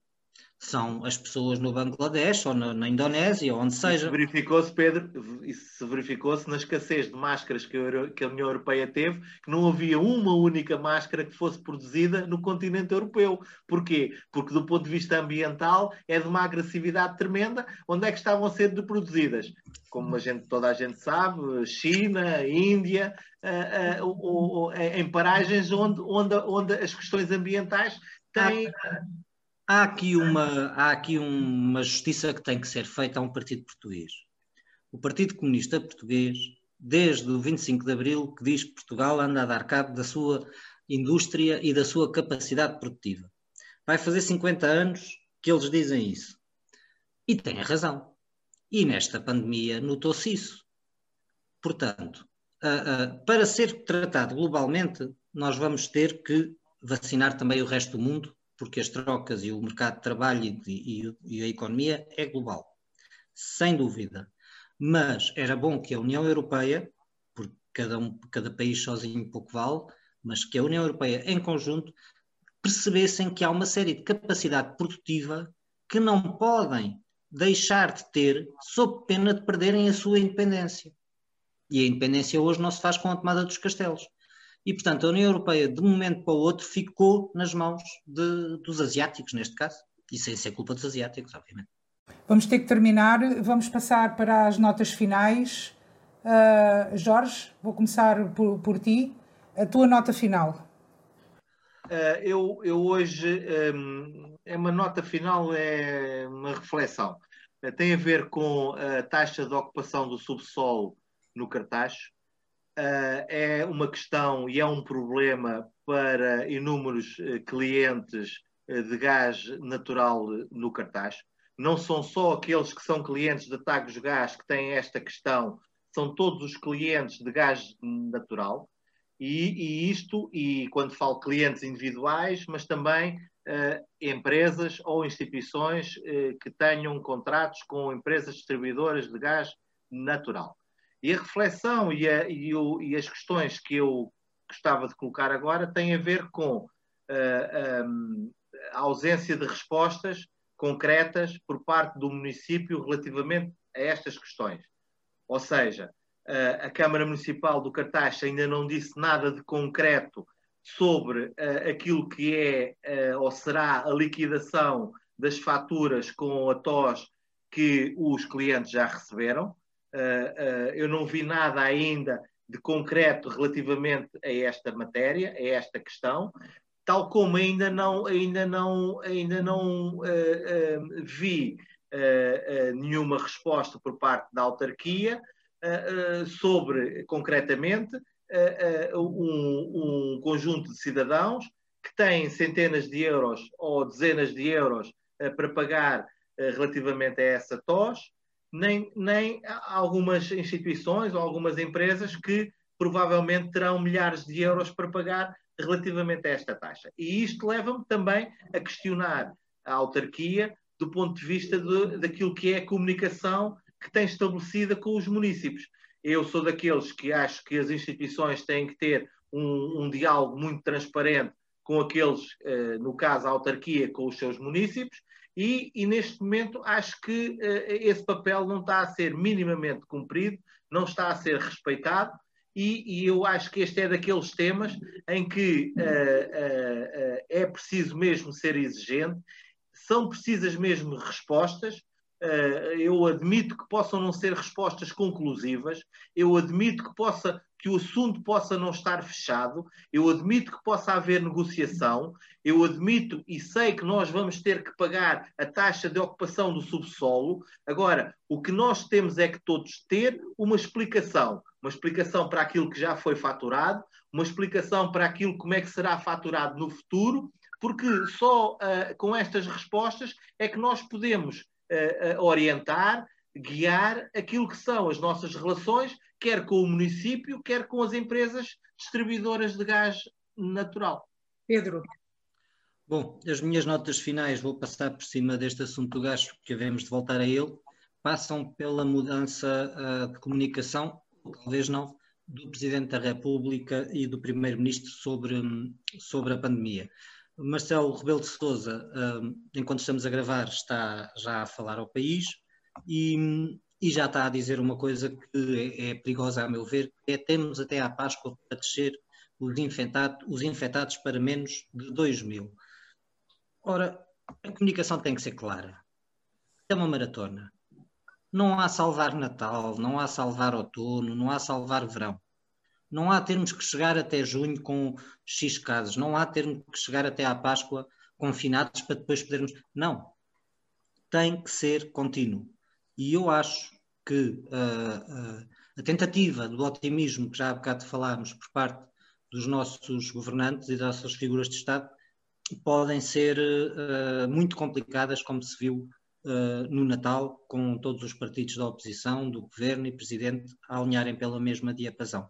São as pessoas no Bangladesh ou na, na Indonésia, ou onde seja. Verificou-se, Pedro, isso verificou-se na escassez de máscaras que a, que a União Europeia teve, que não havia uma única máscara que fosse produzida no continente europeu. Porquê? Porque do ponto de vista ambiental é de uma agressividade tremenda. Onde é que estavam a ser produzidas? Como a gente, toda a gente sabe, China, Índia, uh, uh, uh, em paragens onde, onde, onde as questões ambientais têm. Ah há aqui, uma, há aqui uma justiça que tem que ser feita a um partido português. O Partido Comunista Português, desde o 25 de Abril, que diz que Portugal anda a dar cabo da sua indústria e da sua capacidade produtiva. Vai fazer 50 anos que eles dizem isso. E têm razão. E nesta pandemia notou-se isso. Portanto, uh, uh, para ser tratado globalmente, nós vamos ter que vacinar também o resto do mundo porque as trocas e o mercado de trabalho e, e, e a economia é global, sem dúvida. Mas era bom que a União Europeia, porque cada, um, cada país sozinho pouco vale, mas que a União Europeia em conjunto percebessem que há uma série de capacidade produtiva que não podem deixar de ter sob pena de perderem a sua independência. E a independência hoje não se faz com a tomada dos castelos e, portanto, a União Europeia, de um momento para o outro, ficou nas mãos de, dos asiáticos, neste caso, e sem ser culpa dos asiáticos, obviamente. Vamos ter que terminar, vamos passar para as notas finais. Uh, Jorge, vou começar por, por ti. A tua nota final. Uh, eu, eu hoje, um, é uma nota final, é uma reflexão. Uh, tem a ver com a taxa de ocupação do subsolo no Cartacho uh, é uma questão e é um problema para inúmeros uh, clientes uh, de gás natural no cartaz. Não são só aqueles que são clientes de Tagos Gás que têm esta questão, são todos os clientes de gás natural. E, e, isto, e quando falo clientes individuais, mas também uh, empresas ou instituições uh, que tenham contratos com empresas distribuidoras de gás natural. E a reflexão e, a, e, o, e as questões que eu gostava de colocar agora têm a ver com uh, eh, um, a ausência de respostas concretas por parte do município relativamente a estas questões. Ou seja, a Câmara Municipal do Cartaxa ainda não disse nada de concreto sobre uh, aquilo que é uh, ou será a liquidação das faturas com a TOS que os clientes já receberam. Uh, eu não vi nada ainda de concreto relativamente a esta matéria, a esta questão, tal como ainda não, ainda não, ainda não vi nenhuma resposta por parte da autarquia sobre, concretamente, um, um, conjunto de cidadãos que têm centenas de euros ou dezenas de euros para pagar relativamente a essa TOS, nem, nem algumas instituições ou algumas empresas que provavelmente terão milhares de euros para pagar relativamente a esta taxa. E isto leva-me também a questionar a autarquia do ponto de vista de, daquilo que é a comunicação que tem estabelecida com os municípios. Eu sou daqueles que acho que as instituições têm que ter um, um diálogo muito transparente com aqueles, eh, no caso a autarquia, com os seus municípios, e, e neste momento acho que eh, esse papel não está a ser minimamente cumprido, não está a ser respeitado, e, e eu acho que este é daqueles temas em que uh, é preciso mesmo ser exigente, são precisas mesmo respostas, Uh, eu admito que possam não ser respostas conclusivas, eu admito que, possa, que o assunto possa não estar fechado, eu admito que possa haver negociação, eu admito e sei que nós vamos ter que pagar a taxa de ocupação do subsolo. Agora, o que nós temos é que todos ter uma explicação, uma explicação para aquilo que já foi faturado, uma explicação para aquilo como é que será faturado no futuro, porque só uh, com estas respostas é que nós podemos uh, orientar, guiar aquilo que são as nossas relações, quer com o município, quer com as empresas distribuidoras de gás natural. Pedro. Bom, as minhas notas finais, vou passar por cima deste assunto do gás, porque devemos de voltar a ele, passam pela mudança uh, de comunicação, talvez não, do Presidente da República e do Primeiro-Ministro sobre, sobre a pandemia. Marcelo Rebelo de Sousa, enquanto estamos a gravar, está já a falar ao país e, e já está a dizer uma coisa que é, é, perigosa, a meu ver, é temos até à Páscoa para descer os, os infectados para menos de 2 mil. Ora, a comunicação tem que ser clara. É uma maratona. Não há salvar Natal, não há salvar outono, não há salvar verão. Não há termos que chegar até junho com X casos, não há termos que chegar até à Páscoa confinados para depois podermos. Não. Tem que ser contínuo. E eu acho que uh, uh, a tentativa do otimismo que já há bocado falámos por parte dos nossos governantes e das nossas figuras de Estado podem ser uh, muito complicadas, como se viu no Natal, com todos os partidos da oposição, do governo e presidente a alinharem pela mesma diapasão.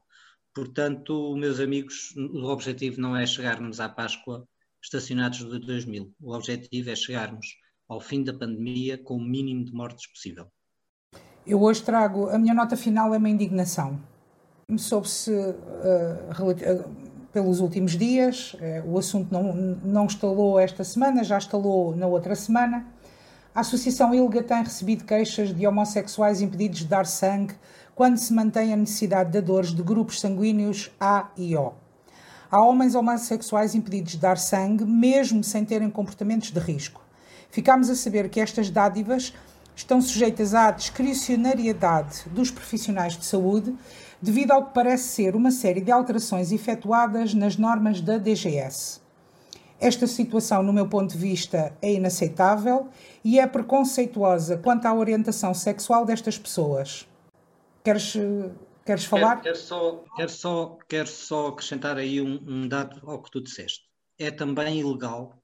Portanto, meus amigos, o objetivo não é chegarmos à Páscoa estacionados de 2000. O objetivo é chegarmos ao fim da pandemia com o mínimo de mortes possível. Eu hoje trago, a minha nota final é uma indignação. Soube-se uh, pelos últimos dias, uh, o assunto não, não estalou esta semana, já estalou na outra semana. A Associação ILGA tem recebido queixas de homossexuais impedidos de dar sangue quando se mantém a necessidade de dores de grupos sanguíneos A e O. Há homens homossexuais impedidos de dar sangue, mesmo sem terem comportamentos de risco. Ficamos a saber que estas dádivas estão sujeitas à discricionariedade dos profissionais de saúde, devido ao que parece ser uma série de alterações efetuadas nas normas da DGS. Esta situação, no meu ponto de vista, é inaceitável e é preconceituosa quanto à orientação sexual destas pessoas. Queres, queres falar? Quero, só, quero, só, só acrescentar aí um, um dado ao que tu disseste. É também ilegal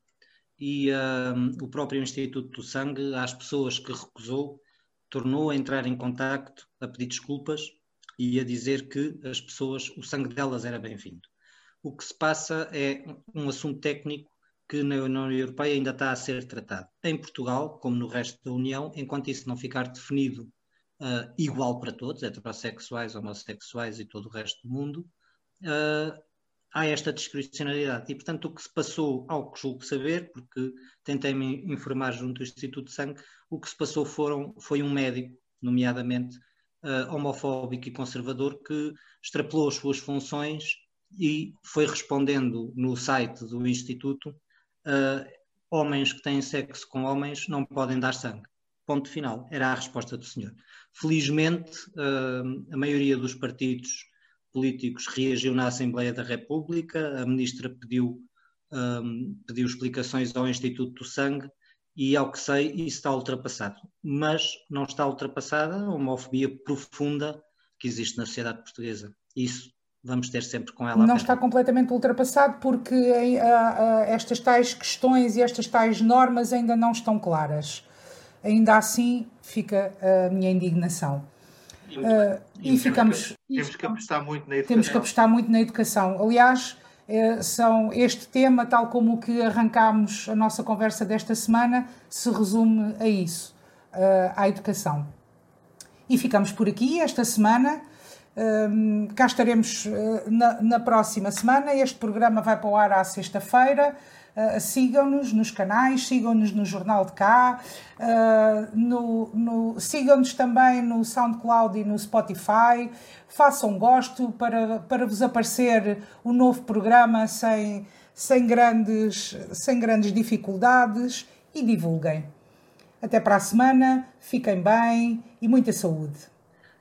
e um, o próprio Instituto do Sangue, às pessoas que recusou, tornou a entrar em contacto, a pedir desculpas e a dizer que as pessoas, o sangue delas era bem-vindo. O que se passa é um assunto técnico que na União Europeia ainda está a ser tratado. Em Portugal, como no resto da União, enquanto isso não ficar definido uh, igual para todos, heterossexuais, homossexuais e todo o resto do mundo, uh, há esta discricionalidade. E, portanto, o que se passou, ao que julgo saber, porque tentei me informar junto do Instituto de Sangue, o que se passou foram, foi um médico, nomeadamente uh, homofóbico e conservador, que extrapolou as suas funções e foi respondendo no site do Instituto uh, homens que têm sexo com homens não podem dar sangue. Ponto final. Era a resposta do senhor. Felizmente, uh, a maioria dos partidos políticos reagiu na Assembleia da República, a ministra pediu, um, pediu explicações ao Instituto do Sangue e, ao que sei, isso está ultrapassado. Mas não está ultrapassada a homofobia profunda que existe na sociedade portuguesa. Isso vamos ter sempre com ela. Não está completamente ultrapassado porque uh, uh, estas tais questões e estas tais normas ainda não estão claras. Ainda assim fica a minha indignação. E, uh, e ficamos. Temos que apostar muito na educação. Temos que apostar muito na educação. Aliás, são este tema, tal como o que arrancámos a nossa conversa desta semana, se resume a isso, à educação. E ficamos por aqui esta semana. Um, cá estaremos uh, na, na, próxima semana. Este programa vai para o ar à sexta-feira. Uh, sigam-nos nos canais, sigam-nos no Jornal de Cá, uh, no, no, sigam-nos também no SoundCloud e no Spotify. Façam gosto para, para vos aparecer o novo programa sem, sem, grandes, sem grandes dificuldades e divulguem. Até para a semana, fiquem bem e muita saúde.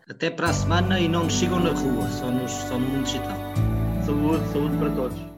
Até para a semana e não nos sigam na rua, só, nos, só no mundo digital. Saúde, saúde para todos.